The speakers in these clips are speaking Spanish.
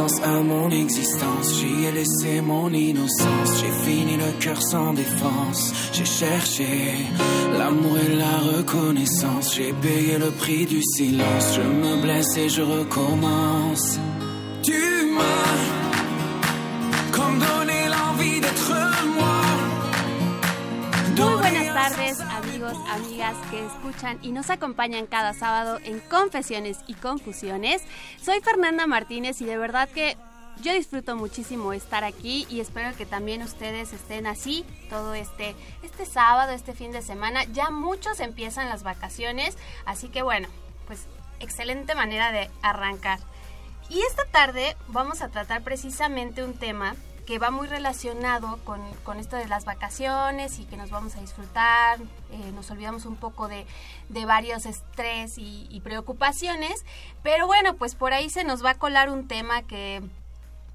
Sens à mon existence, j'y ai laissé mon innocence, j'ai fini le cœur sans défense, j'ai cherché l'amour et la reconnaissance, j'ai payé le prix du silence, je me blesse et je recommence. Tu m'as comme donné l'envie d'être moi. Muy buenas amigos, amigas que escuchan y nos acompañan cada sábado en Confesiones y Confusiones. Soy Fernanda Martínez y de verdad que yo disfruto muchísimo estar aquí y espero que también ustedes estén así todo este, este sábado, este fin de semana. Ya muchos empiezan las vacaciones, así que bueno, pues excelente manera de arrancar. Y esta tarde vamos a tratar precisamente un tema que va muy relacionado con, con, esto de las vacaciones y que nos vamos a disfrutar, eh, nos olvidamos un poco de, de varios estrés y, y, preocupaciones, pero bueno, pues por ahí se nos va a colar un tema que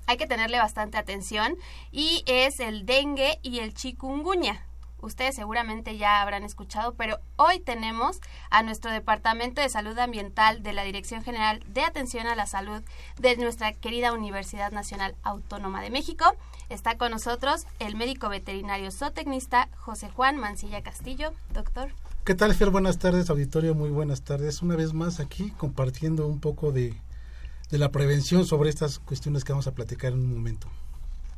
hay que tenerle bastante atención y es el dengue y el chikungunya. Ustedes seguramente ya habrán escuchado, pero hoy tenemos a nuestro Departamento de Salud Ambiental de la Dirección General de Atención a la Salud de nuestra querida Universidad Nacional Autónoma de México. Está con nosotros el médico veterinario zootecnista José Juan Mancilla Castillo. Doctor. ¿Qué tal, Fer? Buenas tardes, auditorio. Muy buenas tardes. Una vez más aquí compartiendo un poco de, de la prevención sobre estas cuestiones que vamos a platicar en un momento.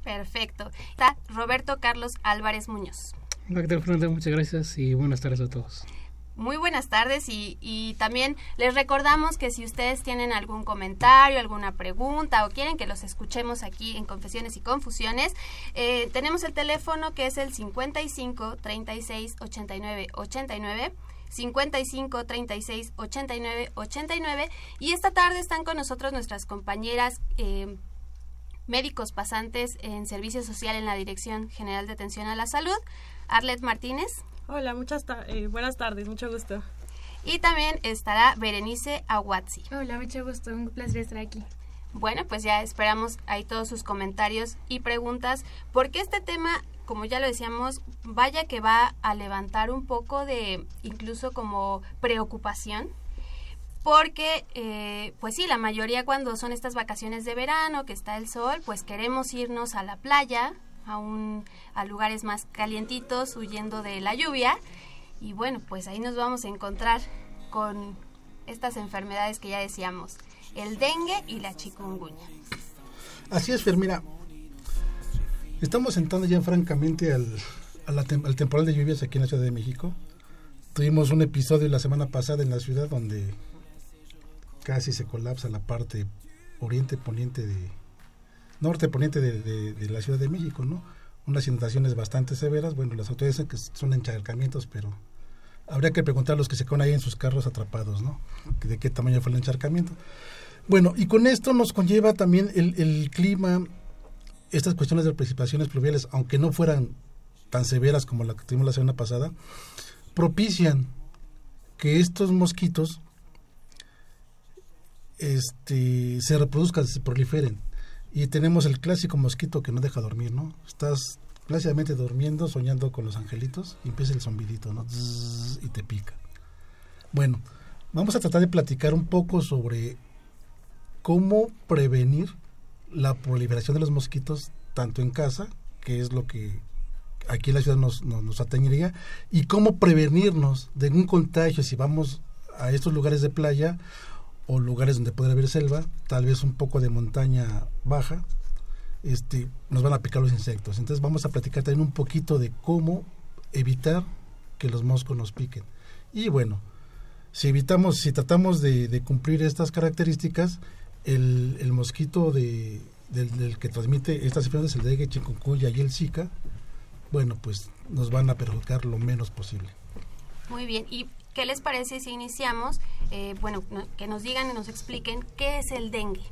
Perfecto. Está Roberto Carlos Álvarez Muñoz. Hola, ¿qué tal, Fernanda? Muchas gracias y buenas tardes a todos. Muy buenas tardes y, y, también les recordamos que si ustedes tienen algún comentario, alguna pregunta o quieren que los escuchemos aquí en Confesiones y Confusiones, eh, tenemos el teléfono que es el 55 36 89 89. 55 36 89 89 y esta tarde están con nosotros nuestras compañeras eh, médicos pasantes en servicio social en la Dirección General de Atención a la Salud, Arlet Martínez. Hola, muchas ta eh, buenas tardes, mucho gusto. Y también estará Berenice Aguazzi. Hola, mucho gusto, un placer estar aquí. Bueno, pues ya esperamos ahí todos sus comentarios y preguntas, porque este tema, como ya lo decíamos, vaya que va a levantar un poco de incluso como preocupación, porque eh, pues sí, la mayoría cuando son estas vacaciones de verano, que está el sol, pues queremos irnos a la playa, a, un, a lugares más calientitos, huyendo de la lluvia. Y bueno, pues ahí nos vamos a encontrar con estas enfermedades que ya decíamos, el dengue y la chikungunya. Así es, Fer, mira, estamos entrando ya francamente al, a la tem al temporal de lluvias aquí en la Ciudad de México. Tuvimos un episodio la semana pasada en la ciudad donde casi se colapsa la parte oriente poniente de norte poniente de, la Ciudad de México, ¿no? Unas inundaciones bastante severas, bueno, las autoridades dicen que son encharcamientos, pero habría que preguntar a los que se quedan ahí en sus carros atrapados, ¿no? De qué tamaño fue el encharcamiento. Bueno, y con esto nos conlleva también el, el clima, estas cuestiones de precipitaciones pluviales, aunque no fueran tan severas como la que tuvimos la semana pasada, propician que estos mosquitos este, se reproduzcan, se proliferen. Y tenemos el clásico mosquito que no deja dormir, ¿no? Estás plácidamente durmiendo, soñando con los angelitos, y empieza el zombidito, ¿no? Zzz, y te pica. Bueno, vamos a tratar de platicar un poco sobre cómo prevenir la proliferación de los mosquitos tanto en casa, que es lo que aquí en la ciudad nos, nos, nos atañería, y cómo prevenirnos de un contagio si vamos a estos lugares de playa o lugares donde puede haber selva, tal vez un poco de montaña baja, este, nos van a picar los insectos. Entonces vamos a platicar también un poquito de cómo evitar que los moscos nos piquen. Y bueno, si evitamos, si tratamos de, cumplir estas características, el, mosquito de, del, que transmite estas enfermedades, el dengue, chikungunya y el zika, bueno, pues nos van a perjudicar lo menos posible. Muy bien, ¿y qué les parece si iniciamos? Eh, bueno, que nos digan y nos expliquen qué es el dengue.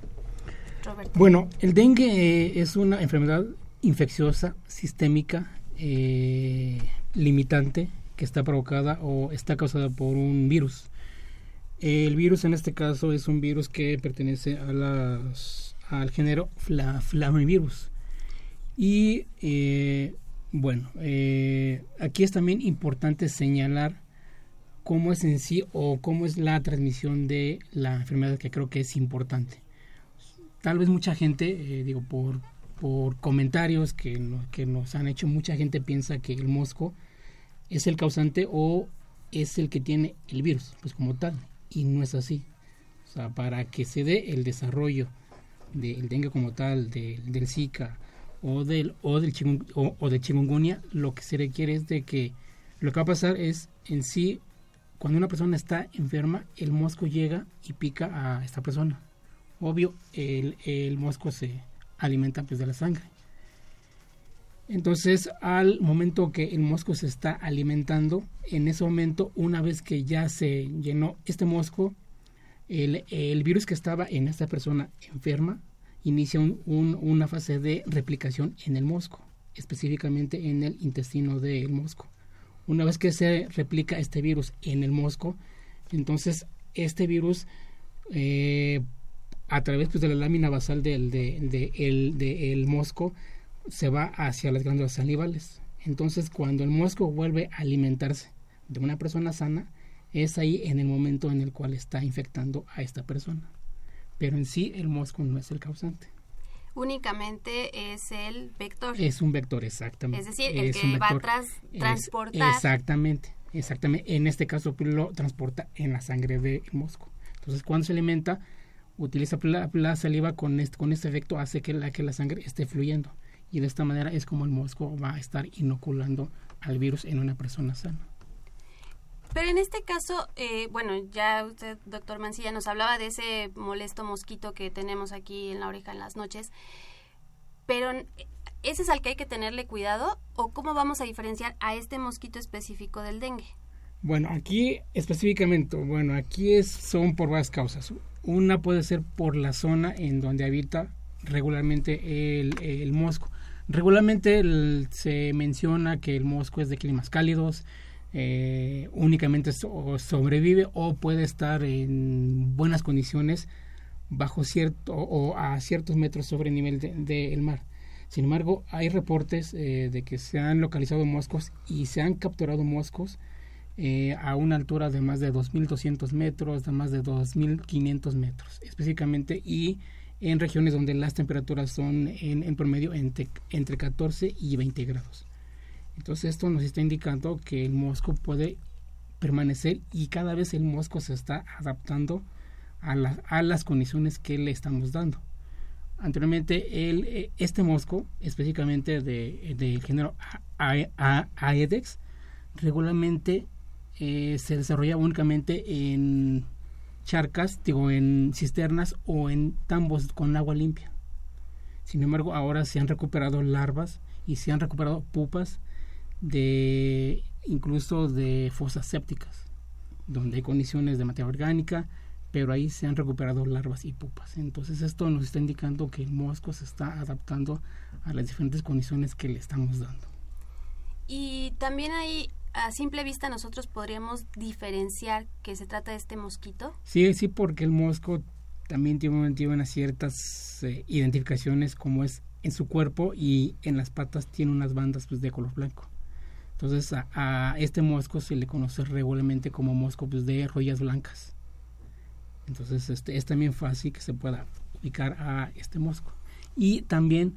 Roberto. Bueno, el dengue eh, es una enfermedad infecciosa, sistémica, eh, limitante, que está provocada o está causada por un virus. El virus en este caso es un virus que pertenece al género fla, Flamivirus. Y bueno, aquí es también importante señalar cómo es en sí o cómo es la transmisión de la enfermedad, que creo que es importante. Tal vez mucha gente, eh, digo, por, por comentarios que, que nos han hecho, mucha gente piensa que el mosco es el causante o es el que tiene el virus, pues como tal, y no es así. O sea, para que se dé el desarrollo del dengue como tal, del Zika o del o del o, de chikungunya, lo que se requiere es de que lo que va a pasar es en sí cuando una persona está enferma, el mosco llega y pica a esta persona. Obvio, el, mosco se alimenta pues de la sangre. Entonces, al momento que el mosco se está alimentando, en ese momento, una vez que ya se llenó este mosco, el, virus que estaba en esta persona enferma inicia una fase de replicación en el mosco, específicamente en el intestino del mosco. Una vez que se replica este virus en el mosco, entonces este virus eh, a través pues, de la lámina basal del de, mosco se va hacia las glándulas salivales. Entonces, cuando el mosco vuelve a alimentarse de una persona sana, es ahí en el momento en el cual está infectando a esta persona. Pero en sí el mosco no es el causante. Únicamente es el vector. Es un vector, exactamente. Es decir, el que va a transportar. exactamente, exactamente. En este caso lo transporta en la sangre del mosco. Entonces, cuando se alimenta, utiliza la, saliva con este, con este efecto, hace que la, que la sangre esté fluyendo y de esta manera es como el mosco va a estar inoculando al virus en una persona sana. Pero en este caso, eh, bueno, ya usted, doctor Mancilla, nos hablaba de ese molesto mosquito que tenemos aquí en la oreja en las noches, pero ¿ese es al que hay que tenerle cuidado o cómo vamos a diferenciar a este mosquito específico del dengue? Bueno, aquí específicamente, bueno, aquí es, son por varias causas. Una puede ser por la zona en donde habita regularmente el, el mosco. Regularmente se menciona que el mosco es de climas cálidos, eh, únicamente sobrevive o puede estar en buenas condiciones bajo cierto o a ciertos metros sobre el nivel del mar. Sin embargo, hay reportes eh, de que se han localizado moscos y se han capturado moscos eh, a una altura de más de 2.200 metros, de más de 2.500 metros específicamente y en regiones donde las temperaturas son en, promedio entre, entre 14 y 20 grados. Entonces esto nos está indicando que el mosco puede permanecer y cada vez el mosco se está adaptando a, las condiciones que le estamos dando. Anteriormente el, eh, este mosco, específicamente del de género Aedex, regularmente eh, se desarrolla únicamente en charcas, digo, en cisternas o en tambos con agua limpia. Sin embargo, ahora se han recuperado larvas y se han recuperado pupas de incluso de fosas sépticas, donde hay condiciones de materia orgánica, pero ahí se han recuperado larvas y pupas. Entonces esto nos está indicando que el mosco se está adaptando a las diferentes condiciones que le estamos dando. Y también hay a simple vista nosotros podríamos diferenciar que se trata de este mosquito? Sí, sí, porque el mosco también tiene, unas ciertas eh, identificaciones como es en su cuerpo y en las patas tiene unas bandas pues, de color blanco. Entonces a, este mosco se le conoce regularmente como mosco pues, de rollas blancas. Entonces este, es también fácil que se pueda ubicar a este mosco. Y también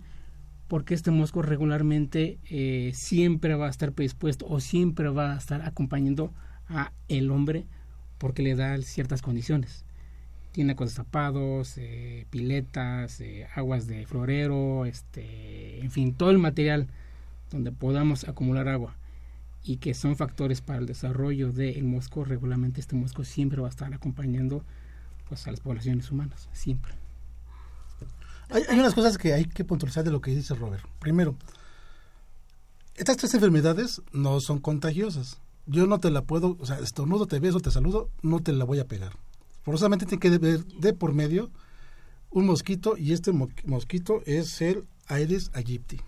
porque este mosco regularmente eh, siempre va a estar predispuesto o siempre va a estar acompañando a el hombre porque le da ciertas condiciones. Tiene cosas eh, piletas, eh, aguas de florero, este, en fin, todo el material donde podamos acumular agua y que son factores para el desarrollo del mosco, regularmente este mosco siempre va a estar acompañando pues, a las poblaciones humanas, siempre. Hay, unas cosas que hay que puntualizar de lo que dice Robert. Primero, Estas tres enfermedades no son contagiosas. Yo no te la puedo, o sea, estornudo, te beso, te saludo, no te la voy a pegar. Forzosamente tiene que haber de por medio un mosquito y este mo- mosquito es el Aedes aegypti,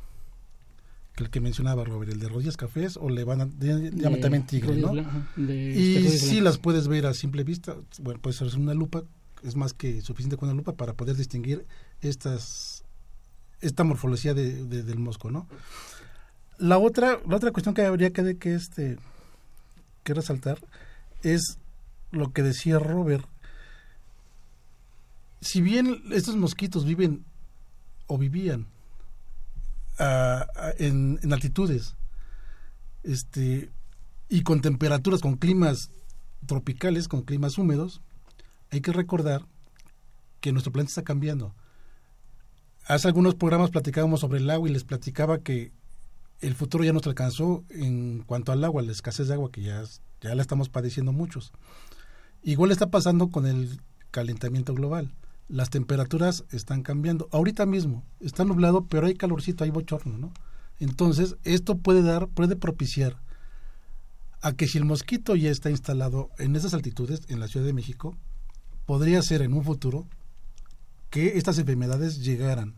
que el que mencionaba Robert, el de rodillas cafés o le van a, de- también tigre, ¿no? de Y rodillas sí las puedes ver a simple vista, bueno, puede ser una lupa, es más que suficiente con una lupa para poder distinguir estas esta morfología de, de- del mosco, ¿no? La otra, la otra cuestión que habría que, que este que resaltar es lo que decía Robert. Si bien estos mosquitos viven o vivían en, en altitudes este y con temperaturas, con climas tropicales, con climas húmedos, hay que recordar que nuestro planeta está cambiando. Hace algunos programas platicábamos sobre el agua y les platicaba que el futuro ya nos alcanzó en cuanto al agua, la escasez de agua que ya, ya la estamos padeciendo muchos. Igual está pasando con el calentamiento global. Las temperaturas están cambiando. Ahorita mismo está nublado, pero hay calorcito, hay bochorno, ¿no? Entonces, esto puede dar, puede propiciar a que si el mosquito ya está instalado en esas altitudes, en la Ciudad de México, podría ser en un futuro que estas enfermedades llegaran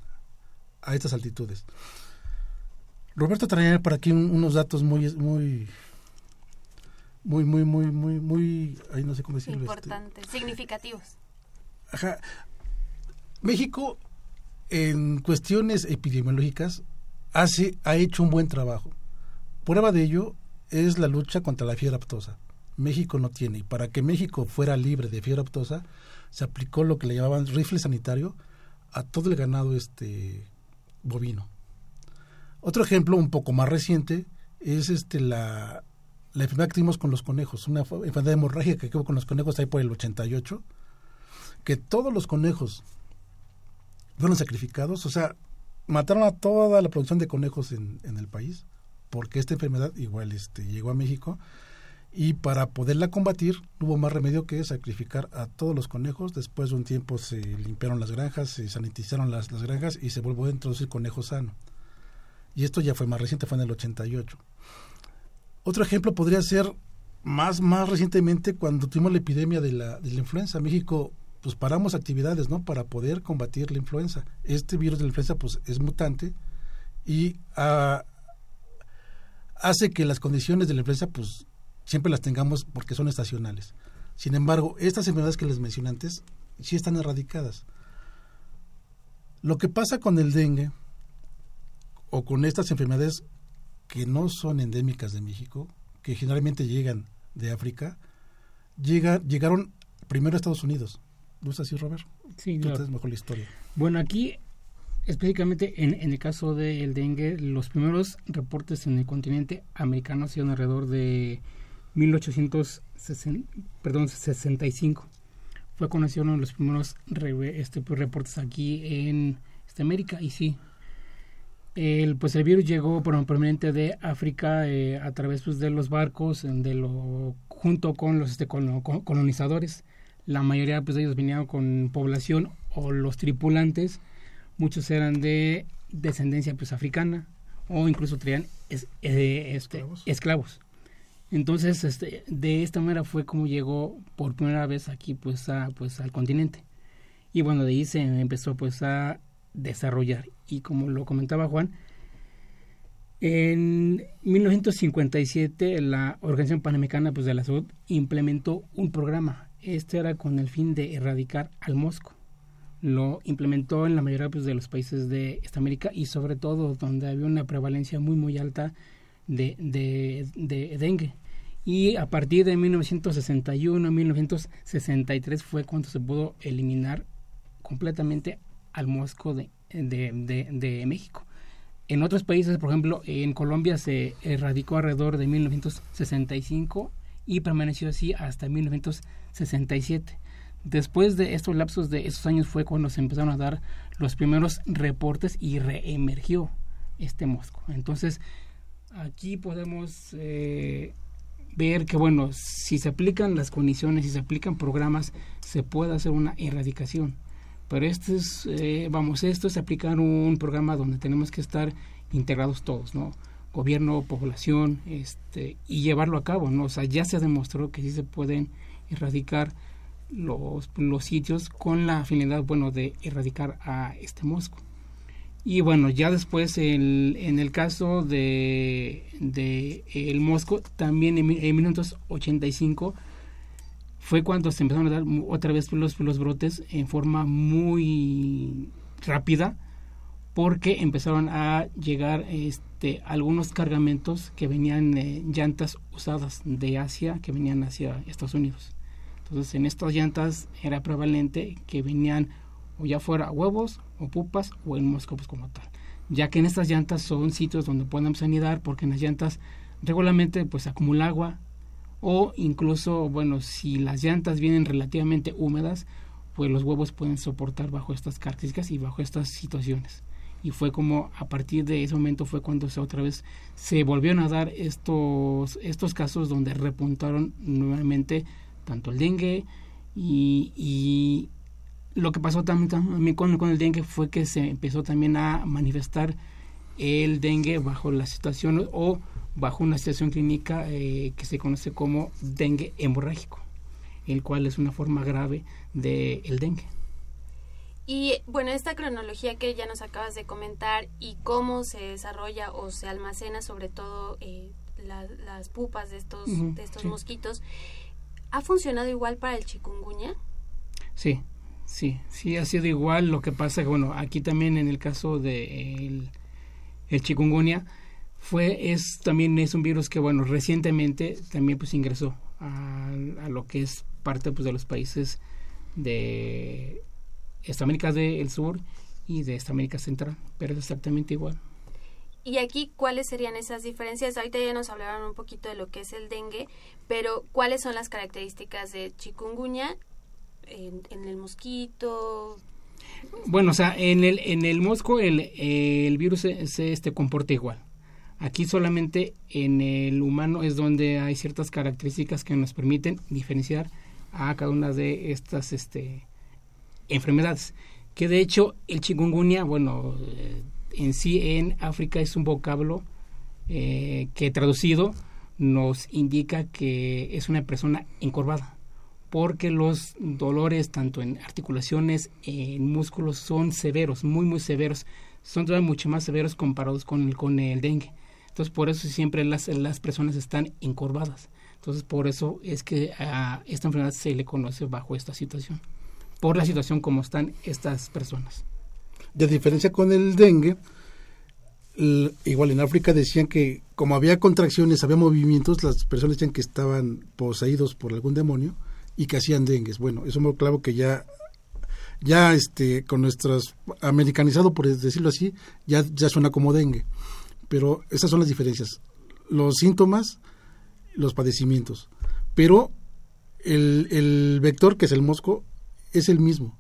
a estas altitudes. Roberto traía por aquí un- unos datos muy, muy, muy, muy, muy, muy, muy, ahí no sé cómo decirlo. este, Importantes, significativos. Ajá. México, en cuestiones epidemiológicas, hace, ha hecho un buen trabajo. Prueba de ello es la lucha contra la fiebre aftosa. México no tiene. Y para que México fuera libre de fiebre aftosa, se aplicó lo que le llamaban rifle sanitario a todo el ganado este bovino. Otro ejemplo un poco más reciente es este la, la enfermedad que tuvimos con los conejos, una enfermedad hemorrágica que hubo con los conejos ahí por el 88, que todos los conejos fueron sacrificados, o sea, mataron a toda la producción de conejos en, el país, porque esta enfermedad igual este, llegó a México, y para poderla combatir no hubo más remedio que sacrificar a todos los conejos, después de un tiempo se limpiaron las granjas, se sanitizaron las, las granjas y se volvió a introducir conejo sano. Y esto ya fue más reciente, fue en el 88. Otro ejemplo podría ser más, más recientemente cuando tuvimos la epidemia de la, de la influenza. México, pues paramos actividades, ¿no? Para poder combatir la influenza. Este virus de la influenza, pues es mutante y ah, hace que las condiciones de la influenza, pues siempre las tengamos porque son estacionales. Sin embargo, estas enfermedades que les mencioné antes, sí están erradicadas. Lo que pasa con el dengue o con estas enfermedades que no son endémicas de México, que generalmente llegan de África, llega, llegaron primero a Estados Unidos. ¿No es así, Robert? Sí, Tú mejor la historia. Bueno, aquí específicamente en, en el caso del dengue, los primeros reportes en el continente americano han sido alrededor de 1860, perdón, 65. Fue conocido uno de los primeros re- este, pues, reportes aquí en este, América y sí. El, pues el virus llegó bueno, proveniente de África eh, a través pues, de los barcos, de lo, junto con los este, colo- co- colonizadores. La mayoría pues, de ellos venían con población o los tripulantes muchos eran de descendencia pues africana o incluso traían es- eh, este, Esclavos. esclavos. Entonces, este, de esta manera fue como llegó por primera vez aquí pues a, pues al continente. Y bueno, de ahí se empezó pues a desarrollar. Y como lo comentaba Juan, en 1957 la Organización Panamericana pues, de la Salud implementó un programa. Este era con el fin de erradicar al mosco lo implementó en la mayoría pues, de los países de esta América y sobre todo donde había una prevalencia muy muy alta de, de, de dengue. Y a partir de 1961, 1963 fue cuando se pudo eliminar completamente al mosco de, de, de México. En otros países, por ejemplo, en Colombia se erradicó alrededor de 1965 y permaneció así hasta 1967. Después de estos lapsos de esos años fue cuando se empezaron a dar los primeros reportes y reemergió este mosco. Entonces, aquí podemos eh, ver que, bueno, si se aplican las condiciones, si se aplican programas, se puede hacer una erradicación. Pero esto es, eh, vamos, esto es aplicar un programa donde tenemos que estar integrados todos, ¿no? Gobierno, población, este, y llevarlo a cabo, ¿no? O sea, ya se demostró que sí se pueden erradicar los, los sitios con la finalidad, bueno, de erradicar a este mosco. Y bueno, ya después en el caso de, de el mosco, también en, en 1985 fue cuando se empezaron a dar otra vez los, los brotes en forma muy rápida porque empezaron a llegar este, algunos cargamentos que venían eh, llantas usadas de Asia que venían hacia Estados Unidos. Entonces en estas llantas era prevalente que venían o ya fuera huevos o pupas o el mosco pues, como tal. Ya que en estas llantas son sitios donde pueden sanidad porque en las llantas regularmente pues acumula agua o incluso bueno si las llantas vienen relativamente húmedas pues los huevos pueden soportar bajo estas características y bajo estas situaciones y fue como a partir de ese momento fue cuando se otra vez se volvieron a dar estos estos casos donde repuntaron nuevamente tanto el dengue y, y lo que pasó también, también con, el dengue fue que se empezó también a manifestar el dengue bajo la situación o bajo una situación clínica eh, que se conoce como dengue hemorrágico, el cual es una forma grave del el dengue. Y bueno, esta cronología que ya nos acabas de comentar y cómo se desarrolla o se almacena sobre todo eh, la, las pupas de estos, uh -huh, de estos sí. mosquitos, ¿ha funcionado igual para el chikungunya? Sí, sí, sí ha sido igual. Lo que pasa que, bueno, aquí también en el caso del de el, el chikungunya, fue, es también es un virus que, bueno, recientemente también pues ingresó a, a lo que es parte pues de los países de esta América del Sur y de esta América Central, pero es exactamente igual. Y aquí, ¿cuáles serían esas diferencias? Ahorita ya nos hablaron un poquito de lo que es el dengue, pero ¿cuáles son las características de chikungunya en, en el mosquito? Bueno, o sea, en el, en el mosco el, el virus se, se este, comporta igual. Aquí solamente en el humano es donde hay ciertas características que nos permiten diferenciar a cada una de estas este, enfermedades. Que de hecho el chikungunya, bueno, eh, en sí en África es un vocablo eh, que traducido nos indica que es una persona encorvada, porque los dolores tanto en articulaciones, en músculos son severos, muy muy severos, son todavía mucho más severos comparados con el, con el dengue. Entonces por eso siempre las, las personas están encorvadas. Entonces por eso es que a esta enfermedad se le conoce bajo esta situación por la situación como están estas personas. De diferencia con el dengue, igual en África decían que como había contracciones, había movimientos, las personas decían que estaban poseídos por algún demonio y que hacían dengues. Bueno, eso me claro que ya ya este con nuestras americanizado por decirlo así, ya ya suena como dengue. Pero esas son las diferencias. Los síntomas, los padecimientos. Pero el, el vector, que es el mosco, es el mismo.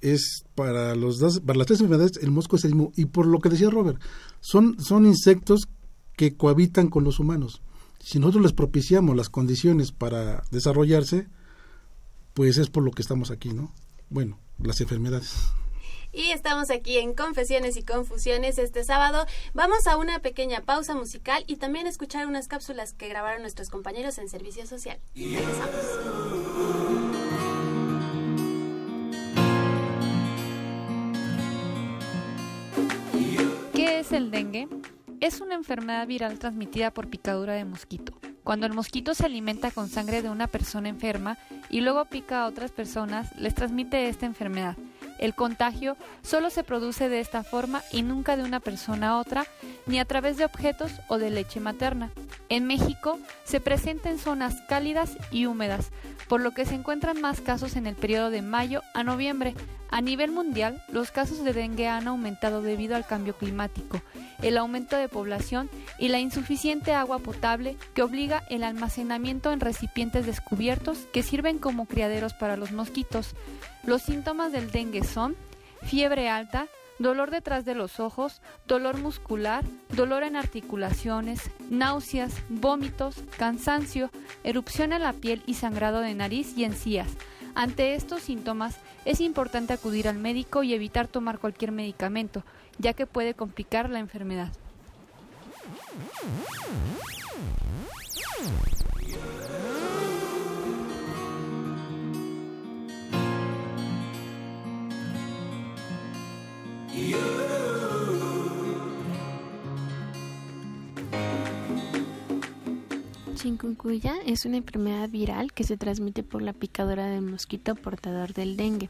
Es para los para las tres enfermedades el mosco es el mismo. Y por lo que decía Robert, son, son insectos que cohabitan con los humanos. Si nosotros les propiciamos las condiciones para desarrollarse, pues es por lo que estamos aquí, ¿no? Bueno, las enfermedades. Y estamos aquí en Confesiones y Confusiones este sábado. Vamos a una pequeña pausa musical y también escuchar unas cápsulas que grabaron nuestros compañeros en Servicio Social. Es el dengue? Es una enfermedad viral transmitida por picadura de mosquito. Cuando el mosquito se alimenta con sangre de una persona enferma y luego pica a otras personas, les transmite esta enfermedad. El contagio solo se produce de esta forma y nunca de una persona a otra, ni a través de objetos o de leche materna. En México se presenta en zonas cálidas y húmedas, por lo que se encuentran más casos en el periodo de mayo a noviembre. A nivel mundial, los casos de dengue han aumentado debido al cambio climático, el aumento de población y la insuficiente agua potable que obliga el almacenamiento en recipientes descubiertos que sirven como criaderos para los mosquitos. Los síntomas del dengue son fiebre alta, dolor detrás de los ojos, dolor muscular, dolor en articulaciones, náuseas, vómitos, cansancio, erupción en la piel y sangrado de nariz y encías. Ante estos síntomas es importante acudir al médico y evitar tomar cualquier medicamento, ya que puede complicar la enfermedad. Chikungunya es una enfermedad viral que se transmite por la picadura del mosquito portador del dengue.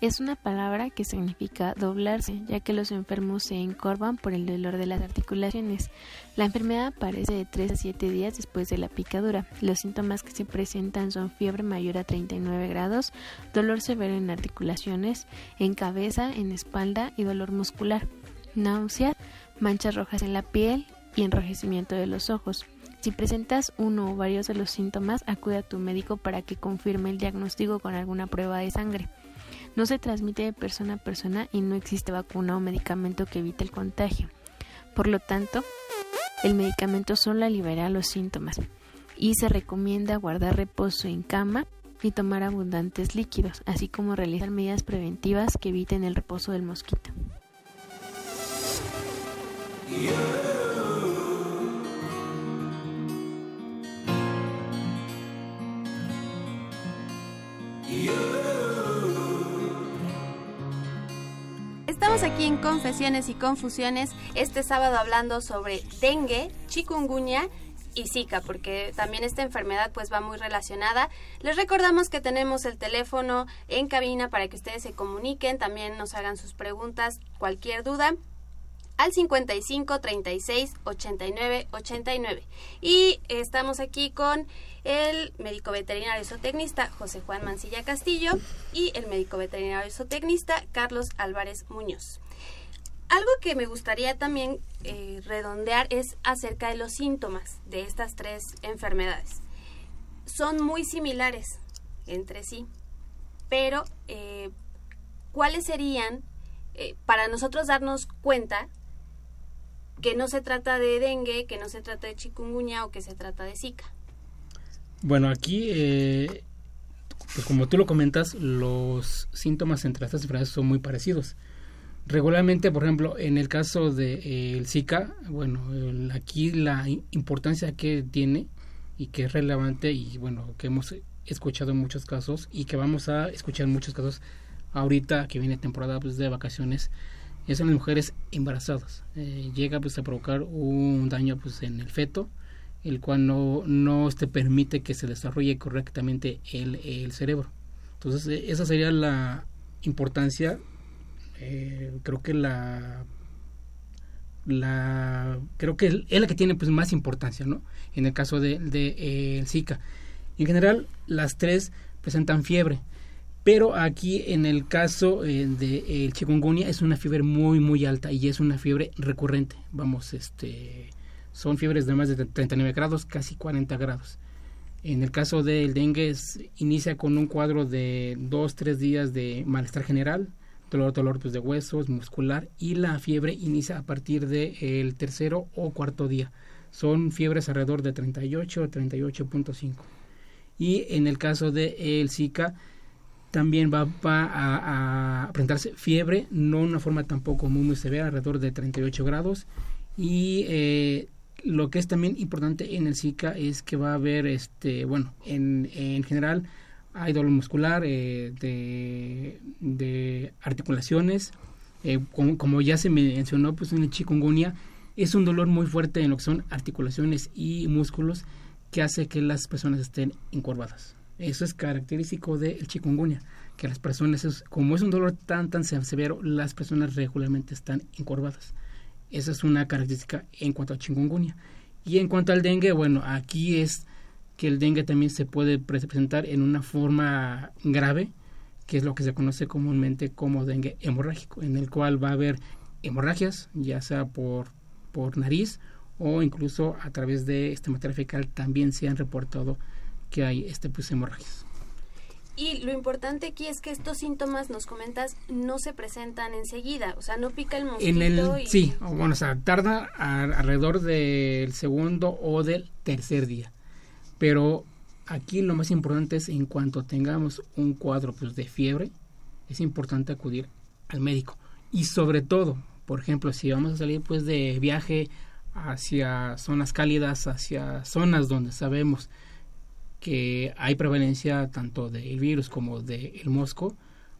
Es una palabra que significa doblarse, ya que los enfermos se encorvan por el dolor de las articulaciones. La enfermedad aparece de 3 a 7 días después de la picadura. Los síntomas que se presentan son fiebre mayor a 39 grados, dolor severo en articulaciones, en cabeza, en espalda y dolor muscular, náuseas, manchas rojas en la piel y enrojecimiento de los ojos. Si presentas uno o varios de los síntomas, acude a tu médico para que confirme el diagnóstico con alguna prueba de sangre. No se transmite de persona a persona y no existe vacuna o medicamento que evite el contagio. Por lo tanto, el medicamento solo libera los síntomas y se recomienda guardar reposo en cama y tomar abundantes líquidos, así como realizar medidas preventivas que eviten el reposo del mosquito. Estamos aquí en Confesiones y Confusiones este sábado hablando sobre dengue, chikungunya y Zika, porque también esta enfermedad pues va muy relacionada. Les recordamos que tenemos el teléfono en cabina para que ustedes se comuniquen, también nos hagan sus preguntas, cualquier duda al 55 36 89 89. Y estamos aquí con el médico veterinario zootecnista José Juan Mancilla Castillo y el médico veterinario zootecnista Carlos Álvarez Muñoz. Algo que me gustaría también eh, redondear es acerca de los síntomas de estas tres enfermedades. Son muy similares entre sí, pero eh, ¿cuáles serían eh, para nosotros darnos cuenta que no se trata de dengue, que no se trata de chikungunya o que se trata de zika. Bueno, aquí, eh, pues como tú lo comentas, los síntomas entre estas enfermedades son muy parecidos. Regularmente, por ejemplo, en el caso del de, eh, Zika, bueno, aquí la importancia que tiene y que es relevante y bueno, que hemos escuchado en muchos casos y que vamos a escuchar en muchos casos ahorita que viene temporada pues, de vacaciones, es en las mujeres embarazadas. Eh, llega pues a provocar un daño pues en el feto, el cual no, no este, permite que se desarrolle correctamente el, el cerebro. Entonces eh, esa sería la importancia, eh, creo que la la creo que es la que tiene pues más importancia no en el caso de, de el Zika en general las tres presentan fiebre pero aquí en el caso eh, de el chikungunya es una fiebre muy muy alta y es una fiebre recurrente. Vamos, este son fiebres de más de 39 grados, casi 40 grados. En el caso del dengue inicia con un cuadro de 2-3 días de malestar general, dolor, dolor pues, de huesos, muscular y la fiebre inicia a partir del el tercero o cuarto día. Son fiebres alrededor de 38 o 38.5. Y en el caso de el Zika también va, a, presentarse fiebre, no una forma tampoco muy, muy severa, alrededor de 38 grados. Y eh, lo que es también importante en el Zika es que va a haber, este, bueno, en, en general hay dolor muscular, eh, de, articulaciones, eh, como, como, ya se mencionó, pues en el chikungunya es un dolor muy fuerte en lo que son articulaciones y músculos que hace que las personas estén encorvadas. Eso es característico del chikungunya, que las personas, como es un dolor tan tan severo, las personas regularmente están encorvadas. Esa es una característica en cuanto al chikungunya. Y en cuanto al dengue, bueno, aquí es que el dengue también se puede presentar en una forma grave, que es lo que se conoce comúnmente como dengue hemorrágico, en el cual va a haber hemorragias, ya sea por, por nariz o incluso a través de este material fecal también se han reportado que hay este pues hemorragias. Y lo importante aquí es que estos síntomas, nos comentas, no se presentan enseguida, o sea, no pica el mosquito. En el, Sí, bueno, o sea, tarda alrededor del segundo o del tercer día. Pero aquí lo más importante es en cuanto tengamos un cuadro pues, de fiebre, es importante acudir al médico. Y sobre todo, por ejemplo, si vamos a salir pues de viaje hacia zonas cálidas, hacia zonas donde sabemos que hay prevalencia tanto del virus como del mosco,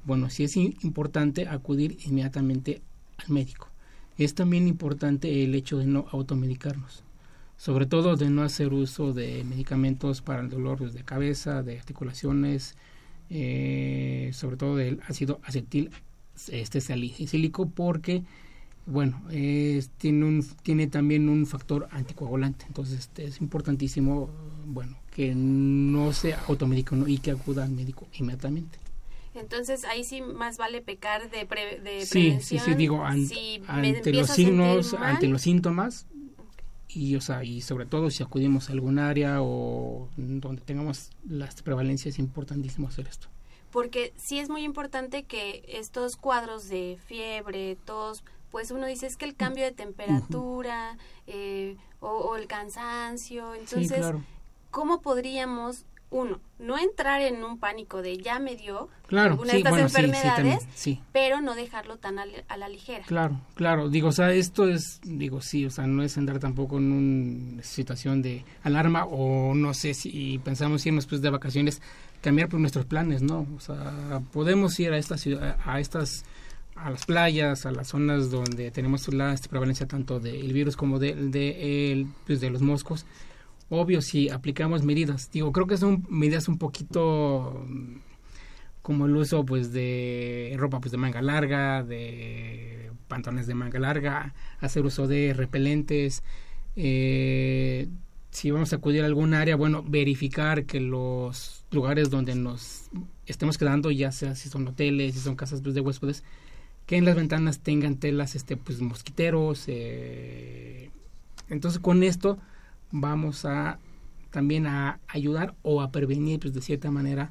bueno, sí es importante acudir inmediatamente al médico. Es también importante el hecho de no automedicarnos, sobre todo de no hacer uso de medicamentos para el dolor de cabeza, de articulaciones, eh, sobre todo del ácido acetil este salicílico porque bueno tiene tiene también un factor anticoagulante entonces este, es importantísimo bueno que no se automedique y que acuda al médico inmediatamente. Entonces ahí sí más vale pecar de, de sí, prevención. Sí, sí, digo, ante los signos, ante los síntomas y o sea, y sobre todo si acudimos a algún área o donde tengamos las prevalencias es importantísimo hacer esto. Porque sí es muy importante que estos cuadros de fiebre, tos, pues uno dice es que el cambio de temperatura eh, o, el cansancio, entonces, ¿cómo podríamos uno, no entrar en un pánico de ya me dio claro, alguna de estas enfermedades, pero no dejarlo tan a, la ligera. Claro, claro. Digo, o sea, esto es, digo, sí, o sea, no es entrar tampoco en una situación de alarma o no sé si pensamos irnos pues de vacaciones, cambiar pues nuestros planes, ¿no? O sea, podemos ir a estas a estas a las playas, a las zonas donde tenemos la prevalencia tanto del virus como de, de, el, pues de los moscos obvio si aplicamos medidas. Digo, creo que son medidas un poquito mm, como el uso pues de ropa pues de manga larga, de pantalones de manga larga, hacer uso de repelentes. Eh, si vamos a acudir a algún área, bueno, verificar que los lugares donde nos estemos quedando, ya sea si son hoteles, si son casas pues, de huéspedes, que en las ventanas tengan telas este pues mosquiteros. Eh, entonces con esto vamos a también a ayudar o a prevenir pues de cierta manera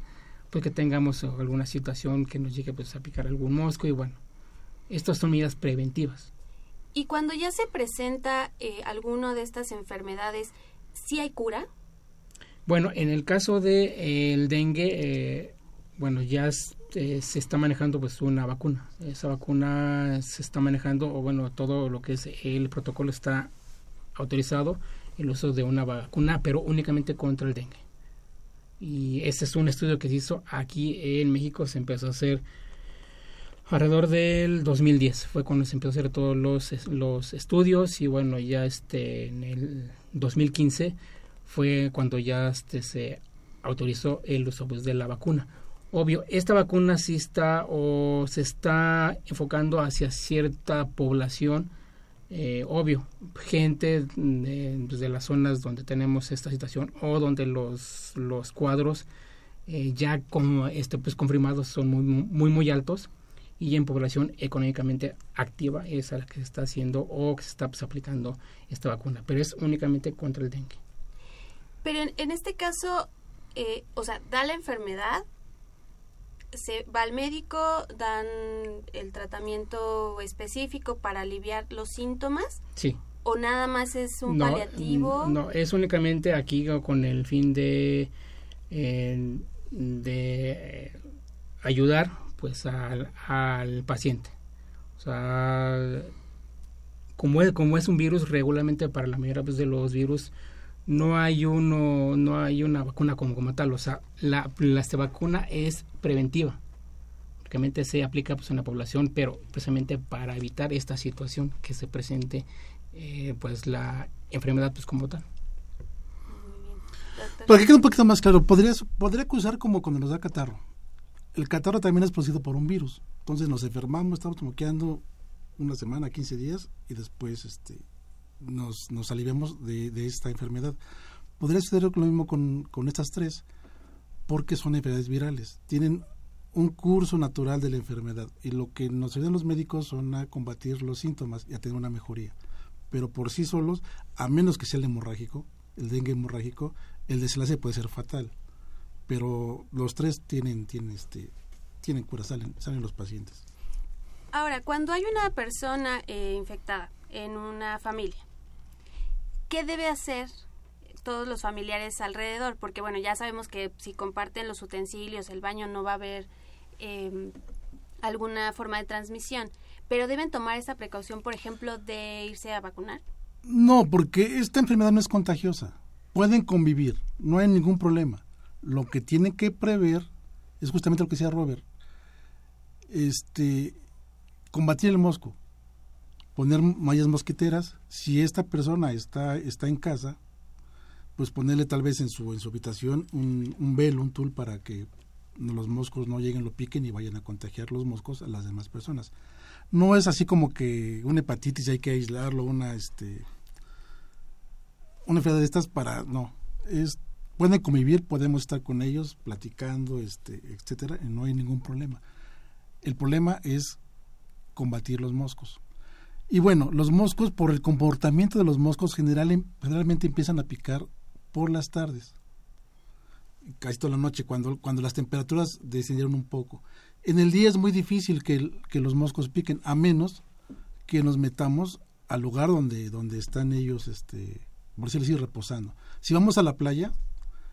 pues que tengamos alguna situación que nos llegue pues a picar algún mosco y bueno estas son medidas preventivas. Y cuando ya se presenta eh, alguna de estas enfermedades sí hay cura bueno en el caso de el dengue eh, bueno ya eh, se está manejando pues una vacuna. Esa vacuna se está manejando o bueno todo lo que es el protocolo está autorizado el uso de una vacuna, pero únicamente contra el dengue. Y ese es un estudio que se hizo aquí en México, se empezó a hacer alrededor del 2010, fue cuando se empezó a hacer todos los, los estudios y bueno, ya este en el 2015 fue cuando ya este, se autorizó el uso pues, de la vacuna. Obvio, esta vacuna sí está o se está enfocando hacia cierta población eh, obvio, gente de, pues, de, las zonas donde tenemos esta situación o donde los, los cuadros eh, ya como este, pues, confirmados son muy, muy, muy altos y en población económicamente activa es a la que se está haciendo o que se está pues, aplicando esta vacuna, pero es únicamente contra el dengue. Pero en, en este caso, eh, o sea, da la enfermedad, se va al médico, dan el tratamiento específico para aliviar los síntomas. Sí. ¿O nada más es un paliativo? No, es únicamente aquí con el fin de, eh, de ayudar pues al, al paciente. O sea, como es, como es un virus, regularmente para la mayoría pues, de los virus no hay uno no hay una vacuna como, como tal. O sea la, la esta vacuna es preventiva. Únicamente se aplica pues en la población pero precisamente para evitar esta situación que se presente eh, pues la enfermedad pues como tal. Para que quede un poquito más claro podrías podría acusar como cuando nos da catarro. El catarro también es producido por un virus. Entonces nos enfermamos estamos moqueando una semana 15 días y después este nos, nos aliviamos de, de, esta enfermedad. Podría suceder lo mismo con, con estas tres, porque son enfermedades virales. Tienen un curso natural de la enfermedad y lo que nos ayudan los médicos son a combatir los síntomas y a tener una mejoría. Pero por sí solos, a menos que sea el hemorrágico, el dengue hemorrágico, el desenlace puede ser fatal. Pero los tres tienen, tienen, este, tienen cura, salen, salen los pacientes. Ahora, cuando hay una persona eh, infectada en una familia, ¿qué debe hacer todos los familiares alrededor? Porque bueno, ya sabemos que si comparten los utensilios, el baño no va a haber em, alguna forma de transmisión, pero deben tomar esa precaución, por ejemplo, de irse a vacunar. No, porque esta enfermedad no es contagiosa. Pueden convivir, no hay ningún problema. Lo que tienen que prever es justamente lo que decía Robert. Este, combatir el mosco, poner mallas mosquiteras. Si esta persona está, está en casa, pues ponerle tal vez en su, en su habitación un, un velo, un tul para que los moscos no lleguen, lo piquen y vayan a contagiar los moscos a las demás personas. No es así como que una hepatitis hay que aislarlo, una este una enfermedad de estas para no, es pueden convivir, podemos estar con ellos platicando, este, etcétera, y no hay ningún problema. El problema es combatir los moscos. Y bueno, los moscos, por el comportamiento de los moscos, general, generalmente empiezan a picar por las tardes casi toda la noche, cuando, cuando las temperaturas descendieron un poco. En el día es muy difícil que, que los moscos piquen, a menos que nos metamos al lugar donde, donde están ellos, este, por decirlo así, reposando. Si vamos a la playa,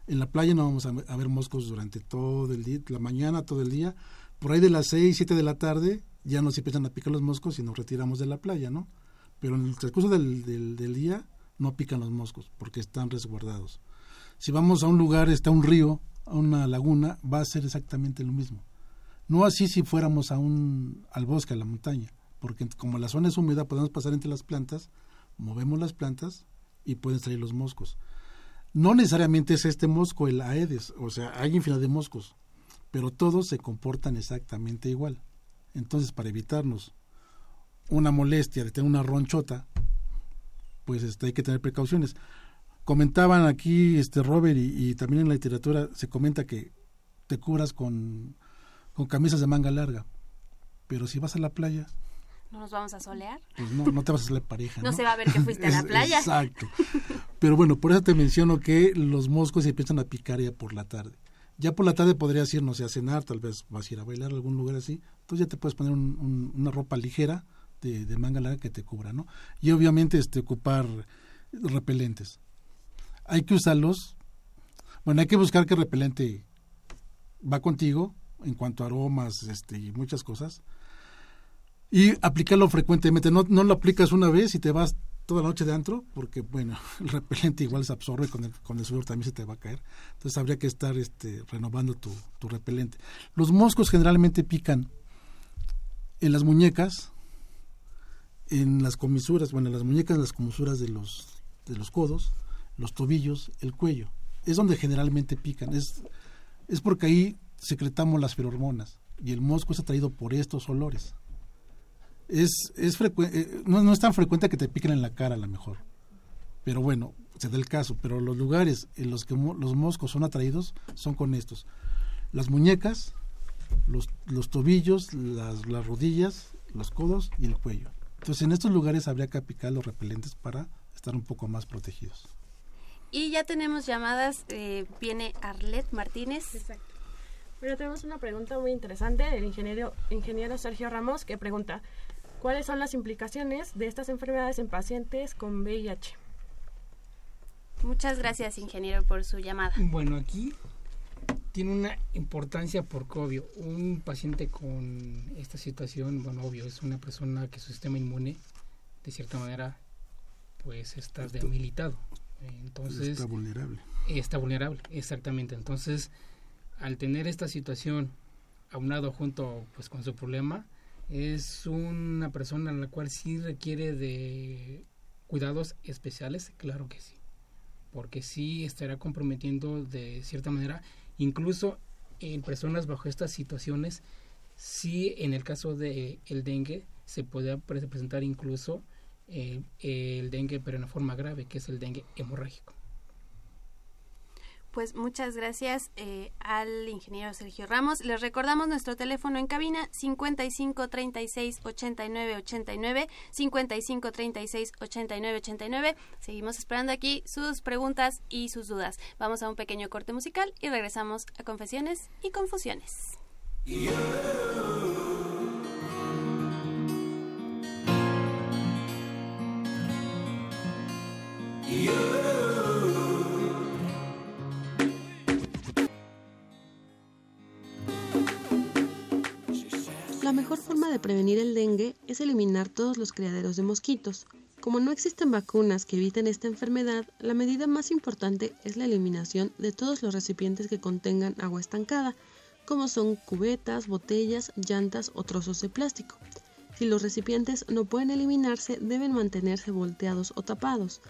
en la playa no vamos a, ver moscos durante todo el día, la mañana, todo el día. Por ahí de las 6, 7 de la tarde ya nos empiezan a picar los moscos y nos retiramos de la playa, ¿no? Pero en el transcurso del, del, día no pican los moscos porque están resguardados. Si vamos a un lugar, está un río, a una laguna, va a ser exactamente lo mismo. No así si fuéramos a un, al bosque, a la montaña, porque como la zona es húmeda, podemos pasar entre las plantas, movemos las plantas y pueden salir los moscos. No necesariamente es este mosco el Aedes, o sea, hay infinidad de moscos, pero todos se comportan exactamente igual. Entonces, para evitarnos una molestia de tener una ronchota, pues este, hay que tener precauciones comentaban aquí este Robert y, también en la literatura se comenta que te cubras con, con camisas de manga larga, pero si vas a la playa no nos vamos a solear. Pues no, no te vas a hacer pareja. No, se va a ver que fuiste a la playa. Exacto. Pero bueno, por eso te menciono que los moscos se empiezan a picar ya por la tarde. Ya por la tarde podrías ir, no sé, a cenar, tal vez vas a ir a bailar a algún lugar así. Entonces ya te puedes poner una ropa ligera de, de, manga larga que te cubra, ¿no? Y obviamente este, ocupar repelentes hay que usarlos. Bueno, hay que buscar que el repelente va contigo en cuanto a aromas este, y muchas cosas. Y aplicarlo frecuentemente. No, no lo aplicas una vez y te vas toda la noche de antro, porque bueno, el repelente igual se absorbe con el, con el sudor también se te va a caer. Entonces habría que estar este, renovando tu, tu repelente. Los moscos generalmente pican en las muñecas, en las comisuras, bueno, en las muñecas, en las comisuras de los, de los codos, los tobillos, el cuello. Es donde generalmente pican. Es, es porque ahí secretamos las ferormonas y el mosco es atraído por estos olores. Es, es eh, no, no, es tan frecuente que te piquen en la cara a lo mejor. Pero bueno, se da el caso. Pero los lugares en los que los moscos son atraídos son con estos. Las muñecas, los, los tobillos, las, las rodillas, los codos y el cuello. Entonces en estos lugares habría que aplicar los repelentes para estar un poco más protegidos. Y ya tenemos llamadas, eh, viene Arlet Martínez. Exacto. Bueno, tenemos una pregunta muy interesante del ingeniero, ingeniero Sergio Ramos que pregunta, ¿cuáles son las implicaciones de estas enfermedades en pacientes con VIH? Muchas gracias, ingeniero, por su llamada. Bueno, aquí tiene una importancia porque, obvio, un paciente con esta situación, bueno, obvio, es una persona que su sistema inmune, de cierta manera, pues está debilitado. Entonces, está vulnerable. Está vulnerable, exactamente. Entonces, al tener esta situación aunado junto pues con su problema, es una persona en la cual sí requiere de cuidados especiales, claro que sí. Porque sí estará comprometiendo de cierta manera, incluso en personas bajo estas situaciones, sí en el caso de el dengue se puede presentar incluso eh, el dengue, pero en una forma grave, que es el dengue hemorrágico. Pues muchas gracias eh, al ingeniero Sergio Ramos. Les recordamos nuestro teléfono en cabina 55 36 89 89 55 36 89 89. Seguimos esperando aquí sus preguntas y sus dudas. Vamos a un pequeño corte musical y regresamos a Confesiones y Confusiones. Mejor forma de prevenir el dengue es eliminar todos los criaderos de mosquitos, Como no existen vacunas que eviten esta enfermedad, la medida más importante es la eliminación de todos los recipientes que contengan agua estancada, como son cubetas, botellas, llantas o trozos de plástico. Si los recipientes no pueden eliminarse, deben mantenerse volteados o tapados.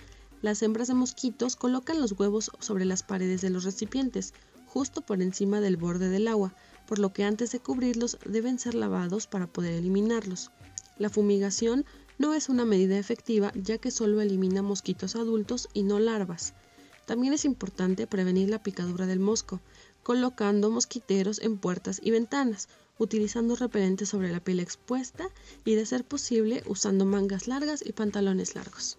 Las hembras de mosquitos colocan los huevos sobre las paredes de los recipientes, justo por encima del borde del agua, por lo que antes de cubrirlos deben ser lavados para poder eliminarlos. La fumigación no es una medida efectiva ya que solo elimina mosquitos adultos y no larvas. También es importante prevenir la picadura del mosco, colocando mosquiteros en puertas y ventanas, utilizando repelentes sobre la piel expuesta y, de ser posible, usando mangas largas y pantalones largos.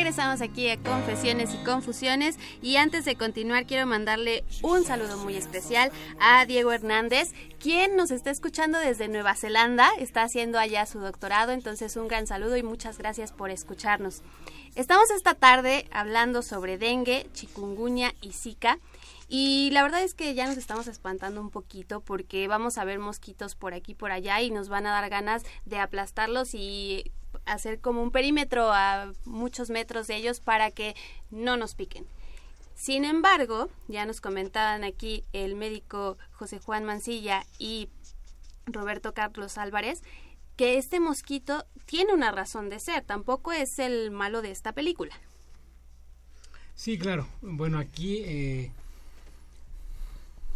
Regresamos aquí a Confesiones y Confusiones y antes de continuar quiero mandarle un saludo muy especial a Diego Hernández, quien nos está escuchando desde Nueva Zelanda, está haciendo allá su doctorado, entonces un gran saludo y muchas gracias por escucharnos. Estamos esta tarde hablando sobre dengue, chikungunya y zika. Y la verdad es que ya nos estamos espantando un poquito porque vamos a ver mosquitos por aquí por allá y nos van a dar ganas de aplastarlos y hacer como un perímetro a muchos metros de ellos para que no nos piquen. Sin embargo, ya nos comentaban aquí el médico José Juan Mancilla y Roberto Carlos Álvarez que este mosquito tiene una razón de ser, tampoco es el malo de esta película. Sí, claro. Bueno, aquí, eh,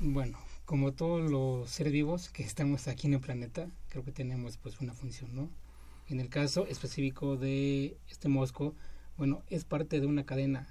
bueno, como todos los seres vivos que estamos aquí en el planeta, creo que tenemos pues una función, ¿no? En el caso específico de este mosco, bueno, es parte de una cadena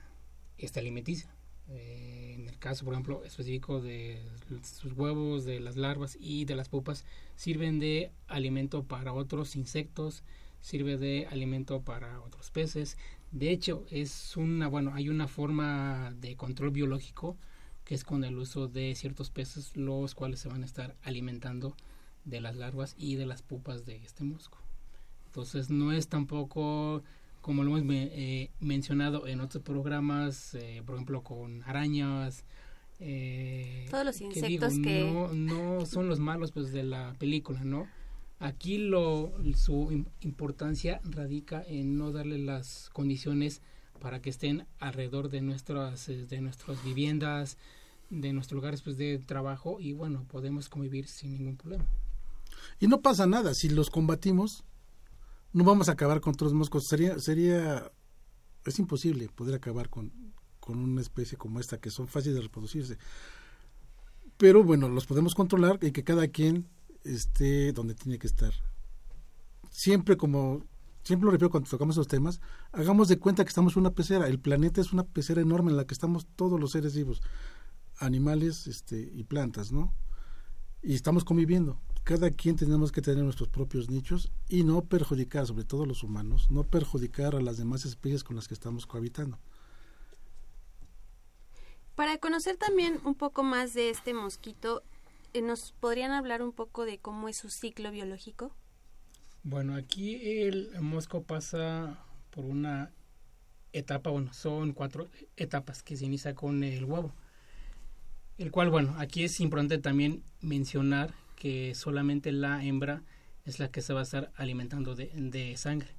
esta alimenticia. Eh, en el caso, por ejemplo, específico de sus huevos, de las larvas y de las pupas, sirven de alimento para otros insectos, sirve de alimento para otros peces. De hecho, es una, bueno, hay una forma de control biológico que es con el uso de ciertos peces, los cuales se van a estar alimentando de las larvas y de las pupas de este mosco. Entonces no es tampoco como lo hemos eh, mencionado en otros programas, eh, por ejemplo con arañas. Eh, Todos los insectos que, No, no son los malos pues de la película, ¿no? Aquí lo, su importancia radica en no darle las condiciones para que estén alrededor de nuestras, de nuestras viviendas, de nuestros lugares pues, de trabajo y bueno, podemos convivir sin ningún problema. Y no pasa nada, si los combatimos, no vamos a acabar con todos los moscos. Sería, sería, es imposible poder acabar con, con una especie como esta, que son fáciles de reproducirse. Pero bueno, los podemos controlar y que cada quien esté donde tiene que estar. Siempre como, siempre lo repito cuando tocamos esos temas, hagamos de cuenta que estamos en una pecera. El planeta es una pecera enorme en la que estamos todos los seres vivos, animales este, y plantas, ¿no? Y estamos conviviendo cada quien tenemos que tener nuestros propios nichos y no perjudicar, sobre todo los humanos, no perjudicar a las demás especies con las que estamos cohabitando. Para conocer también un poco más de este mosquito, eh, ¿nos podrían hablar un poco de cómo es su ciclo biológico? Bueno, aquí el mosco pasa por una etapa, bueno, son cuatro etapas que se inicia con el huevo. El cual, bueno, aquí es importante también mencionar que solamente la hembra es la que se va a estar alimentando de, sangre.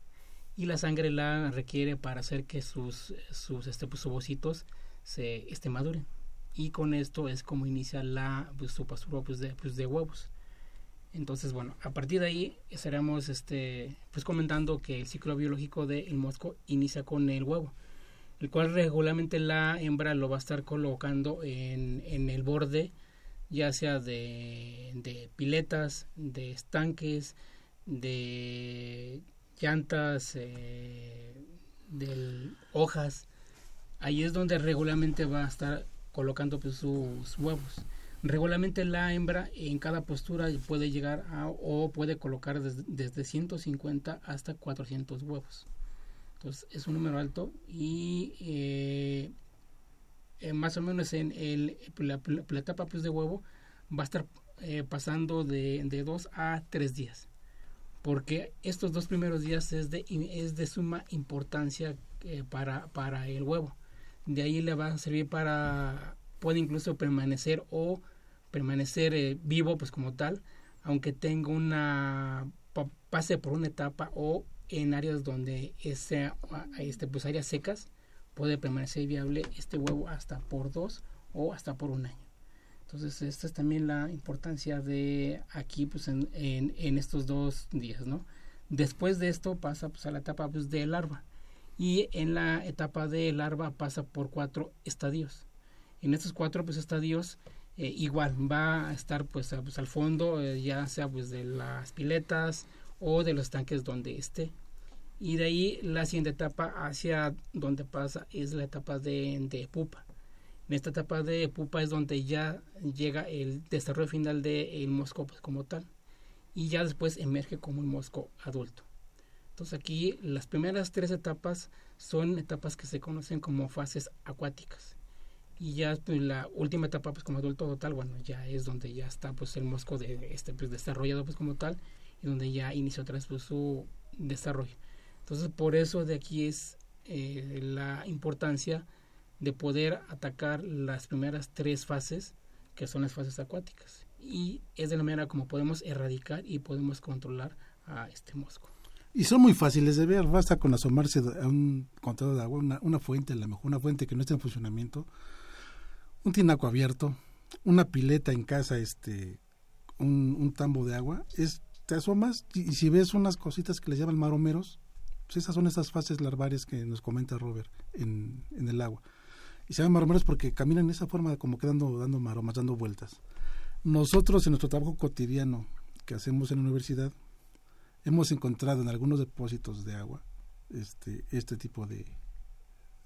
Y la sangre la requiere para hacer que sus sus este pues, ovocitos se este, maduren. Y con esto es como inicia la pues, su pastura pues, de, pues, de huevos. Entonces bueno a partir de ahí estaremos este pues comentando que el ciclo biológico del mosco inicia con el huevo el cual regularmente la hembra lo va a estar colocando en, en el borde ya sea de, piletas, de estanques, de llantas, eh, de hojas. Ahí es donde regularmente va a estar colocando pues, sus huevos. Regularmente la hembra en cada postura puede llegar a o puede colocar desde 150 hasta 400 huevos. Entonces es un número alto y eh, eh, más o menos en el, la, etapa pues, de huevo va a estar eh, pasando de, de dos a tres días. Porque estos dos primeros días es de, es de suma importancia eh, para, para el huevo. De ahí le va a servir para, puede incluso permanecer o permanecer vivo pues como tal, aunque tenga una, pase por una etapa o en áreas donde ese, este, pues áreas secas, puede permanecer viable este huevo hasta por dos o hasta por un año. Entonces, esta es también la importancia de aquí, pues, en, en, estos dos días, ¿no? Después de esto pasa pues, a la etapa pues, de larva. Y en la etapa de larva pasa por cuatro estadios. En estos cuatro pues, estadios, eh, igual va a estar pues, pues al fondo, eh, ya sea pues de las piletas o de los tanques donde esté. Y de ahí la siguiente etapa hacia donde pasa es la etapa de, de pupa en esta etapa de pupa es donde ya llega el desarrollo final del mosco pues, como tal y ya después emerge como un mosco adulto. Entonces aquí las primeras tres etapas son etapas que se conocen como fases acuáticas. Y ya pues, la última etapa pues como adulto total, bueno, ya es donde ya está pues el mosco de este pues desarrollado pues como tal y donde ya inició otra vez pues, su desarrollo. Entonces por eso de aquí es eh, la importancia de poder atacar las primeras tres fases, que son las fases acuáticas. Y es de la manera como podemos erradicar y podemos controlar a este mosco. Y son muy fáciles de ver, basta con asomarse a un contador de agua, una, una fuente, a lo mejor una fuente que no esté en funcionamiento, un tinaco abierto, una pileta en casa, este, un, un tambo de agua, es, te asomas y, si ves unas cositas que les llaman maromeros, pues esas son esas fases larvarias que nos comenta Robert en, en el agua y se llaman maromeros porque caminan en esa forma como quedando dando maromas, dando vueltas. Nosotros en nuestro trabajo cotidiano que hacemos en la universidad hemos encontrado en algunos depósitos de agua este este tipo de,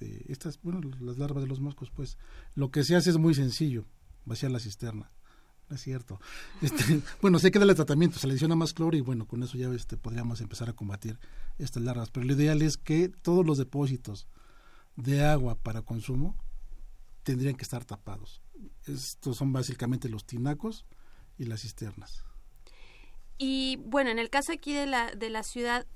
de estas bueno las larvas de los moscos pues lo que se hace es muy sencillo vaciar la cisterna es cierto este, bueno se queda el tratamiento se le adiciona más cloro y bueno con eso ya este podríamos empezar a combatir estas larvas pero lo ideal es que todos los depósitos de agua para consumo tendrían que estar tapados. Estos son básicamente los tinacos y las cisternas. Y bueno, en el caso aquí de la, de la ciudad,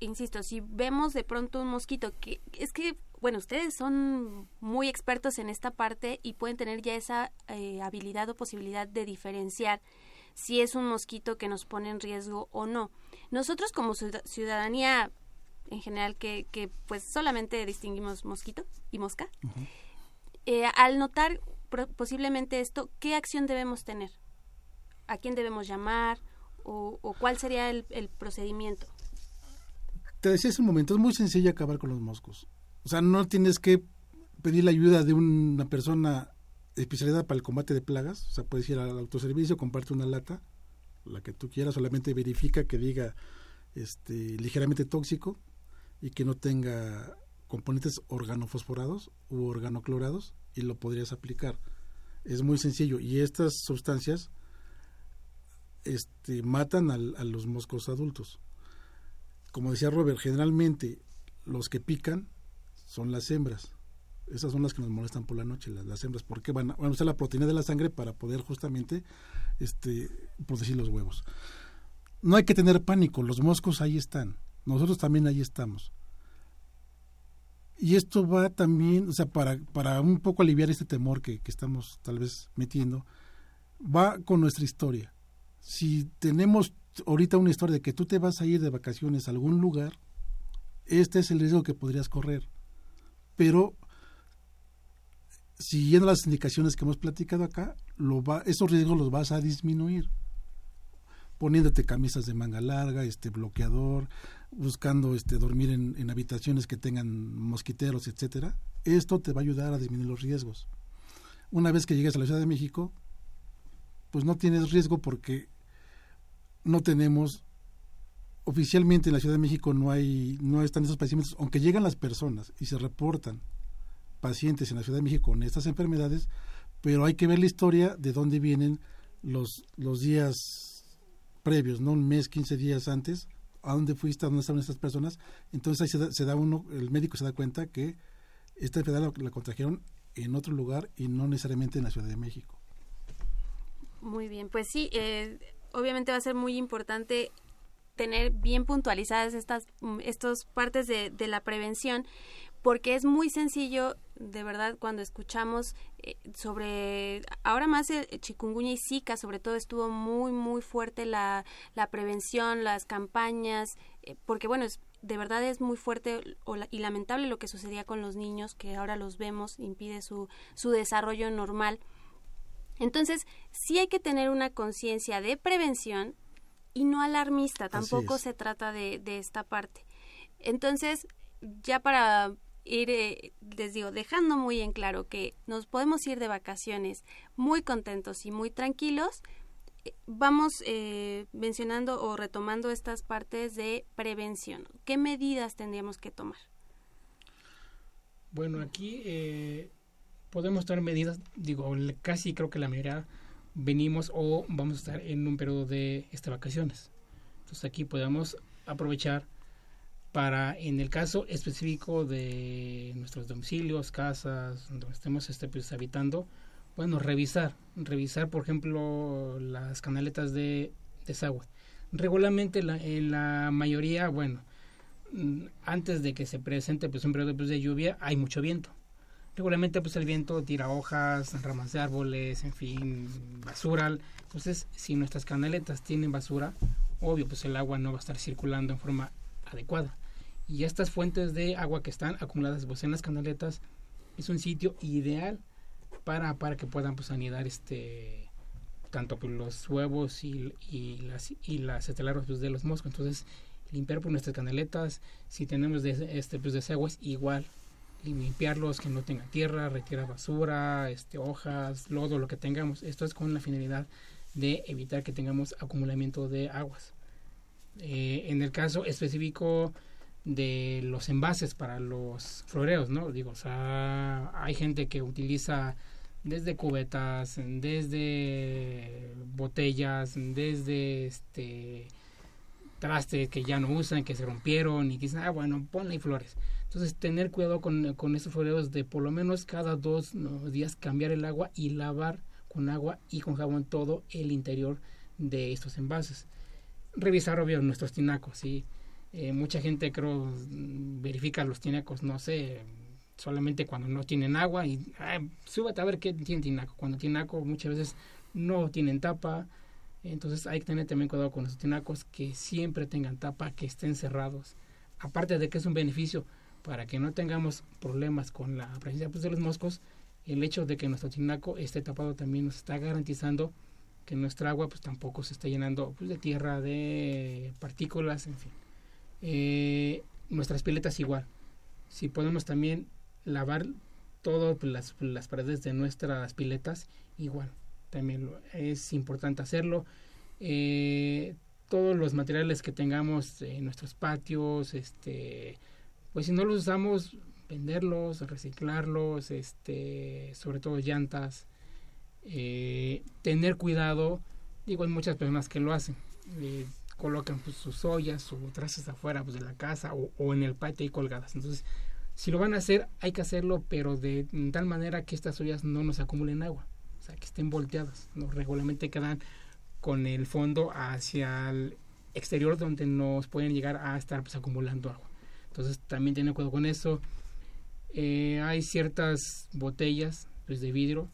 insisto, si vemos de pronto un mosquito, que es que, bueno, ustedes son muy expertos en esta parte y pueden tener ya esa eh, habilidad o posibilidad de diferenciar si es un mosquito que nos pone en riesgo o no. Nosotros como ciudadanía en general que, que pues solamente distinguimos mosquito y mosca, eh, al notar posiblemente esto, ¿qué acción debemos tener? ¿A quién debemos llamar? ¿O, cuál sería el, procedimiento? Te decía hace un momento, es muy sencillo acabar con los moscos. O sea, no tienes que pedir la ayuda de una persona especializada para el combate de plagas. O sea, puedes ir al autoservicio, comparte una lata, la que tú quieras, solamente verifica que diga este, ligeramente tóxico y que no tenga componentes organofosforados u organoclorados y lo podrías aplicar. Es muy sencillo y estas sustancias este, matan a los moscos adultos. Como decía Robert, generalmente los que pican son las hembras. Esas son las que nos molestan por la noche, las, hembras, porque van a, van a, usar la proteína de la sangre para poder justamente este, producir los huevos. No hay que tener pánico, los moscos ahí están, nosotros también ahí estamos. Y esto va también, o sea, para, para un poco aliviar este temor que, que estamos tal vez metiendo, va con nuestra historia. Si tenemos ahorita una historia de que tú te vas a ir de vacaciones a algún lugar, este es el riesgo que podrías correr. Pero siguiendo las indicaciones que hemos platicado acá, lo va, esos riesgos los vas a disminuir poniéndote camisas de manga larga, este bloqueador, buscando este dormir en, habitaciones que tengan mosquiteros, etcétera. Esto te va a ayudar a disminuir los riesgos. Una vez que llegues a la Ciudad de México, pues no tienes riesgo porque no tenemos oficialmente en la Ciudad de México no hay no están esos padecimientos, aunque llegan las personas y se reportan pacientes en la Ciudad de México con estas enfermedades, pero hay que ver la historia de dónde vienen los, los días previos, ¿no? Un mes, 15 días antes, a dónde fuiste, a dónde estaban estas personas. Entonces ahí se da, se da uno, el médico se da cuenta que esta enfermedad la, la contrajeron en otro lugar y no necesariamente en la Ciudad de México. Muy bien, pues sí, eh, obviamente va a ser muy importante tener bien puntualizadas estas mm, estos partes de, de la prevención porque es muy sencillo de verdad cuando escuchamos eh, sobre ahora más el chikungunya y zika sobre todo estuvo muy muy fuerte la, la prevención las campañas eh, porque bueno es, de verdad es muy fuerte o la- y lamentable lo que sucedía con los niños que ahora los vemos impide su su desarrollo normal entonces, sí hay que tener una conciencia de prevención y no alarmista, tampoco se trata de, de esta parte. Entonces, ya para ir, eh, les digo, dejando muy en claro que nos podemos ir de vacaciones muy contentos y muy tranquilos, eh, vamos eh, mencionando o retomando estas partes de prevención. ¿Qué medidas tendríamos que tomar? Bueno, aquí eh, podemos tomar medidas, digo, casi creo que la mayoría venimos o vamos a estar en un periodo de este, vacaciones. Entonces aquí podemos aprovechar para, en el caso específico de nuestros domicilios, casas, donde estemos este, pues, habitando, bueno, revisar, revisar, por ejemplo, las canaletas de desagüe. Regularmente la, en la mayoría, bueno, mm, antes de que se presente pues un periodo pues, de lluvia hay mucho viento regularmente pues el viento tira hojas ramas de árboles en fin basura. Entonces si nuestras canaletas tienen basura obvio pues el agua no va a estar circulando en forma adecuada. Y estas fuentes de agua que están acumuladas pues en las canaletas es un sitio ideal para para que puedan pues anidar este tanto pues, los huevos y, y las y las estelares pues, de los moscos. Entonces limpiar por nuestras canaletas si tenemos este pues desagües igual limpiarlos que no tengan tierra retirar basura este hojas lodo lo que tengamos. Esto es con la finalidad de evitar que tengamos acumulamiento de aguas. Eh, en el caso específico de los envases para los floreos no digo o sea hay gente que utiliza desde cubetas desde botellas desde este trastes que ya no usan, que se rompieron y que dicen, ah, bueno, ponle flores. Entonces, tener cuidado con, con esos de por lo menos cada dos días cambiar el agua y lavar con agua y con jabón todo el interior de estos envases. Revisar, obvio, nuestros tinacos, ¿sí? Eh, mucha gente, creo, mm, verifica los tinacos, no sé, solamente cuando no tienen agua y súbete a ver qué tiene tinaco. Cuando tinaco muchas veces no tienen tapa, entonces hay que tener también cuidado con los tinacos que siempre tengan tapa, que estén cerrados. Aparte de que es un beneficio para que no tengamos problemas con la presencia pues, de los moscos, el hecho de que nuestro tinaco esté tapado también nos está garantizando que nuestra agua pues tampoco se está llenando pues, de tierra, de partículas, en fin. Eh, nuestras piletas igual. Si podemos también lavar todas las, las paredes de nuestras piletas, igual también es importante hacerlo. Eh, todos los materiales que tengamos en nuestros patios, este, pues si no los usamos, venderlos, reciclarlos, este, sobre todo llantas, eh, tener cuidado. Digo, hay muchas personas que lo hacen. eh, colocan pues, sus ollas o trazas afuera pues, de la casa o, en el patio ahí colgadas. Entonces, si lo van a hacer, hay que hacerlo, pero de tal manera que estas ollas no nos acumulen agua o sea, que estén volteadas, ¿no? regularmente quedan con el fondo hacia el exterior donde nos pueden llegar a estar pues, acumulando agua. Entonces también tienen cuidado con eso. Eh, hay ciertas botellas pues, de vidrio,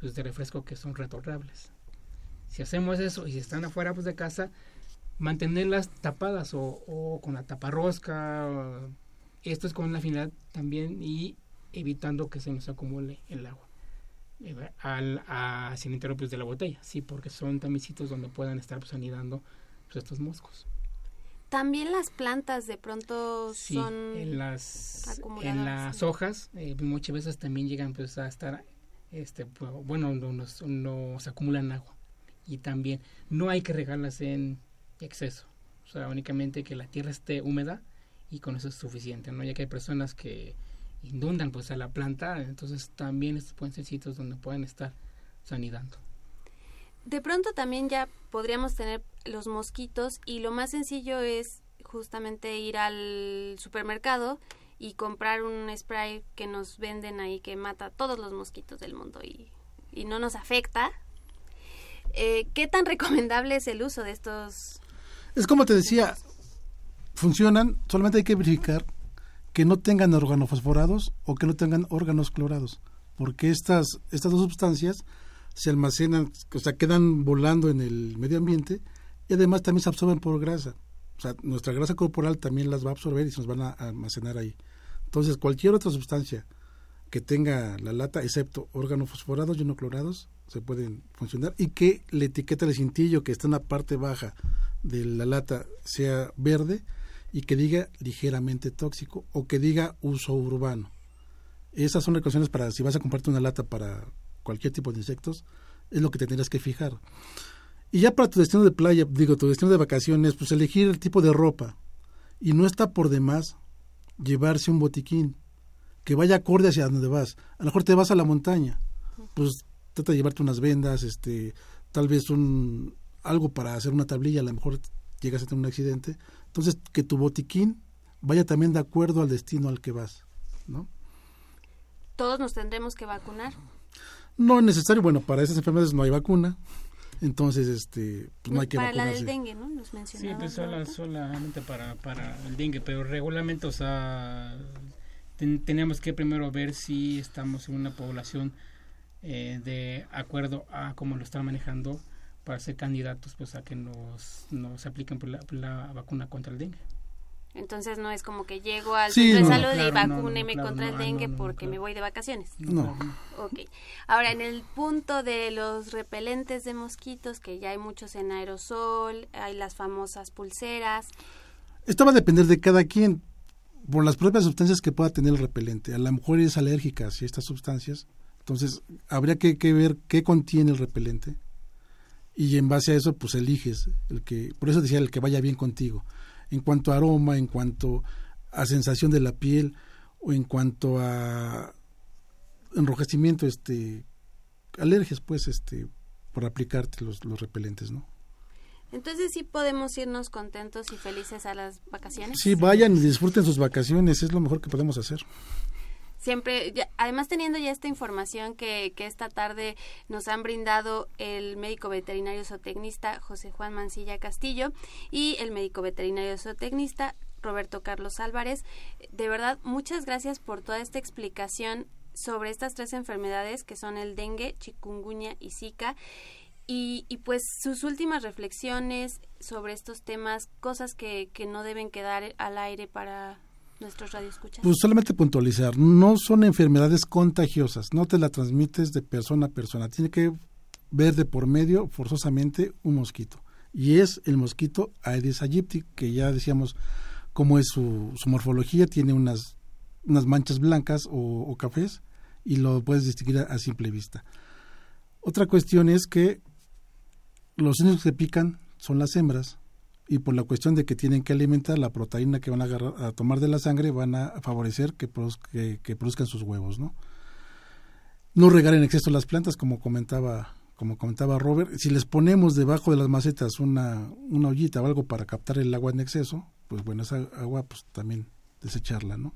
pues, de refresco que son retornables. Si hacemos eso y si están afuera pues, de casa, mantenerlas tapadas o, con la taparrosca. o- esto es con la finalidad también y evitando que se nos acumule el agua al, hacia el de la botella, sí, porque son también donde puedan estar pues, anidando pues, estos moscos. También las plantas de pronto Sí, son en las, en las hojas eh, muchas veces también llegan pues, a estar, este, pu- bueno, no- nos, nos acumulan agua. Y también no hay que regarlas en exceso, o sea, únicamente que la tierra esté húmeda y con eso es suficiente, ¿no? Ya que hay personas que inundan pues a la planta, entonces también estos pueden ser sitios donde pueden estar sanidad. De pronto también ya podríamos tener los mosquitos y lo más sencillo es justamente ir al supermercado y comprar un spray que nos venden ahí que mata todos los mosquitos del mundo y, y no nos afecta. Eh, ¿Qué tan recomendable es el uso de estos? Es como te decía, funcionan, solamente hay que verificar que no tengan organofosforados o que no tengan órganos clorados, porque estas, estas dos sustancias se almacenan, o sea, quedan volando en el medio ambiente y además también se absorben por grasa. O sea, nuestra grasa corporal también las va a absorber y se nos van a almacenar ahí. Entonces, cualquier otra sustancia que tenga la lata, excepto órganos fosforados y no clorados, se pueden funcionar y que la etiqueta de cintillo que está en la parte baja de la lata sea verde y que diga ligeramente tóxico o que diga uso urbano. Esas son las condiciones para si vas a comprarte una lata para cualquier tipo de insectos, es lo que te tendrás que fijar. Y ya para tu destino de playa, digo, tu destino de vacaciones, pues elegir el tipo de ropa. Y no está por demás llevarse un botiquín que vaya acorde hacia donde vas. A lo mejor te vas a la montaña, pues trata de llevarte unas vendas, este, tal vez un algo para hacer una tablilla, a lo mejor llegas a tener un accidente. Entonces, que tu botiquín vaya también de acuerdo al destino al que vas, ¿no? Todos nos tendremos que vacunar. No es necesario, bueno, para esas enfermedades no hay vacuna. Entonces, este, pues no hay que para vacunarse. la del dengue, ¿no? Nos Sí, mencionabas, pues sola- solamente para, para el dengue, pero regularmente, o sea, ten- tenemos que primero ver si estamos en una población eh, de acuerdo a cómo lo están manejando para ser candidatos pues a que nos, nos apliquen por la, por la vacuna contra el dengue. Entonces no es como que llego al Sí, centro de no. salud y Claro, no, no, vacúneme claro, contra el dengue porque claro. me voy de vacaciones. No. Ok. Ahora, en el punto de los repelentes de mosquitos, que ya hay muchos en aerosol, hay las famosas pulseras. Esto va a depender de cada quien por las propias sustancias que pueda tener el repelente. A lo mejor es alérgica a estas sustancias, entonces habría que, que ver qué contiene el repelente y en base a eso pues eliges el que, por eso decía el que vaya bien contigo. En cuanto a aroma, en cuanto a sensación de la piel o en cuanto a enrojecimiento, este, alergias pues, este, por aplicarte los, los repelentes, ¿no? Entonces sí podemos irnos contentos y felices a las vacaciones. Sí, vayan y disfruten sus vacaciones, es lo mejor que podemos hacer. Siempre, ya- además teniendo ya esta información que, que esta tarde nos han brindado el médico veterinario zootecnista José Juan Mancilla Castillo y el médico veterinario zootecnista Roberto Carlos Álvarez. De verdad, muchas gracias por toda esta explicación sobre estas tres enfermedades que son el dengue, chikungunya y zika. Y, y pues sus últimas reflexiones sobre estos temas, cosas que, que no deben quedar al aire para nuestros radioescuchas. Pues solamente puntualizar, no son enfermedades contagiosas, no te la transmites de persona a persona, tiene que ver de por medio forzosamente un mosquito. Y es el mosquito Aedes aegypti, que ya decíamos cómo es su, morfología, tiene unas, unas manchas blancas o, cafés y lo puedes distinguir a, simple vista. Otra cuestión es que los únicos que pican son las hembras y por la cuestión de que tienen que alimentar la proteína que van a, agarrar- a tomar de la sangre van a favorecer que, que produzcan sus huevos, ¿no? No regar en exceso las plantas, como comentaba como comentaba Robert, si les ponemos debajo de las macetas una, una ollita o algo para captar el agua en exceso, pues bueno, esa agua pues también desecharla, ¿no?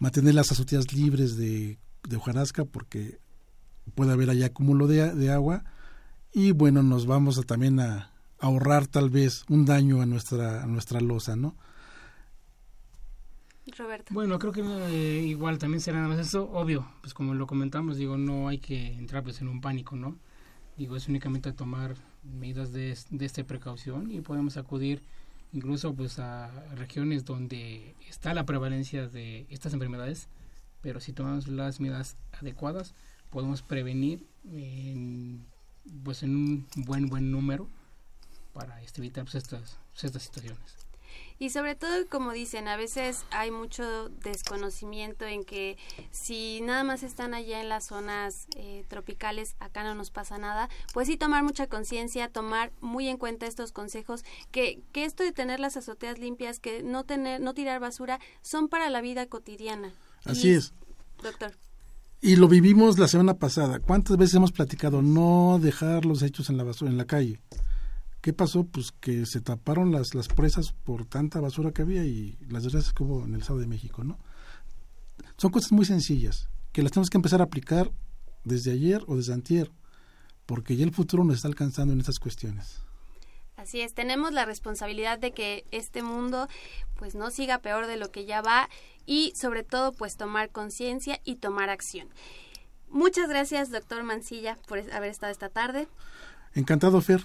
Mantener las azoteas libres de, de hojarasca porque puede haber allá acúmulo de, de agua y bueno, nos vamos a, también a, ahorrar tal vez un daño a nuestra, a nuestra losa, ¿no? Roberto. Bueno, creo que eh, igual también será nada más eso, obvio, pues como lo comentamos, digo, no hay que entrar pues en un pánico, ¿no? Digo, es únicamente tomar medidas de, de esta precaución y podemos acudir incluso pues a regiones donde está la prevalencia de estas enfermedades, pero si tomamos las medidas adecuadas, podemos prevenir en, pues en un buen buen número para este, evitar pues, estas, pues, estas situaciones. Y sobre todo, como dicen, a veces hay mucho desconocimiento en que si nada más están allá en las zonas eh, tropicales, acá no nos pasa nada, pues sí tomar mucha conciencia, tomar muy en cuenta estos consejos, que, que esto de tener las azoteas limpias, que no tener, no tirar basura, son para la vida cotidiana. Así Y- es. Doctor. Y lo vivimos la semana pasada. ¿Cuántas veces hemos platicado no dejar los hechos en la basura, en la calle? ¿Qué pasó? Pues que se taparon las, las presas por tanta basura que había y las desgracias que hubo en el Estado de México, ¿no? Son cosas muy sencillas que las tenemos que empezar a aplicar desde ayer o desde antier, porque ya el futuro nos está alcanzando en estas cuestiones. Así es, tenemos la responsabilidad de que este mundo pues no siga peor de lo que ya va y sobre todo pues tomar conciencia y tomar acción. Muchas gracias, doctor Mancilla, por haber estado esta tarde. Encantado, Fer.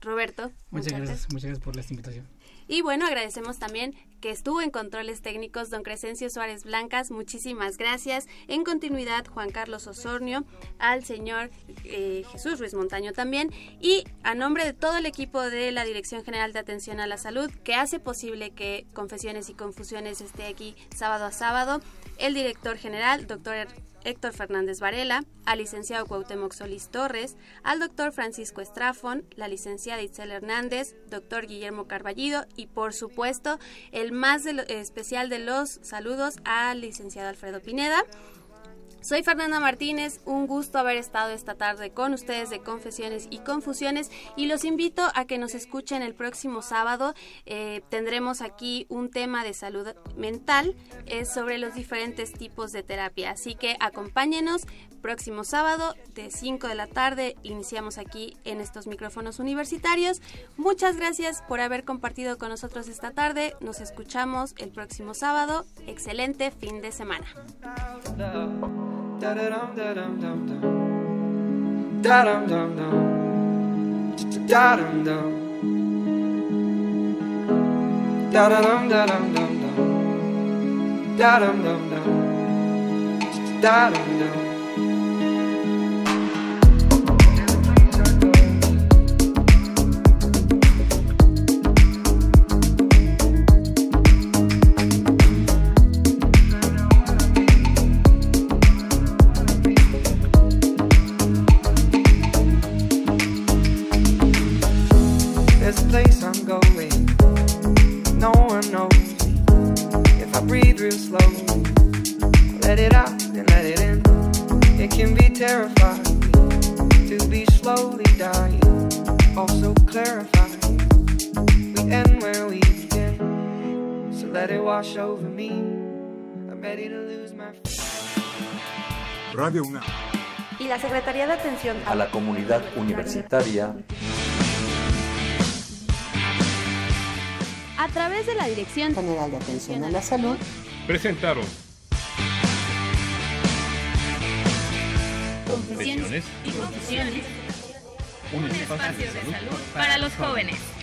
Roberto. Muchas, gracias, muchas gracias por la invitación. Y bueno, agradecemos también que estuvo en controles técnicos don Crescencio Suárez Blancas, muchísimas gracias. En continuidad, Juan Carlos Osornio, al señor eh, Jesús Ruiz Montaño también, y a nombre de todo el equipo de la Dirección General de Atención a la Salud, que hace posible que Confesiones y Confusiones esté aquí sábado a sábado, el director general, doctor Héctor Fernández Varela, al licenciado Cuauhtémoc Solís Torres, al doctor Francisco Estrafón, la licenciada Itzel Hernández, doctor Guillermo Carballido y por supuesto el más especial de los saludos al licenciado Alfredo Pineda. Soy Fernanda Martínez, un gusto haber estado esta tarde con ustedes de Confesiones y Confusiones y los invito a que nos escuchen el próximo sábado. Eh, tendremos aquí un tema de salud mental sobre los diferentes tipos de terapia, así que acompáñenos próximo sábado de 5 de la tarde. Iniciamos aquí en estos micrófonos universitarios. Muchas gracias por haber compartido con nosotros esta tarde. Nos escuchamos el próximo sábado. Excelente fin de semana. Radio UNAM. Y la Secretaría de Atención a la Comunidad Universitaria. A través de la Dirección General de Atención a la Salud. Presentaron Confesiones y Confusiones, un espacio de salud para los jóvenes.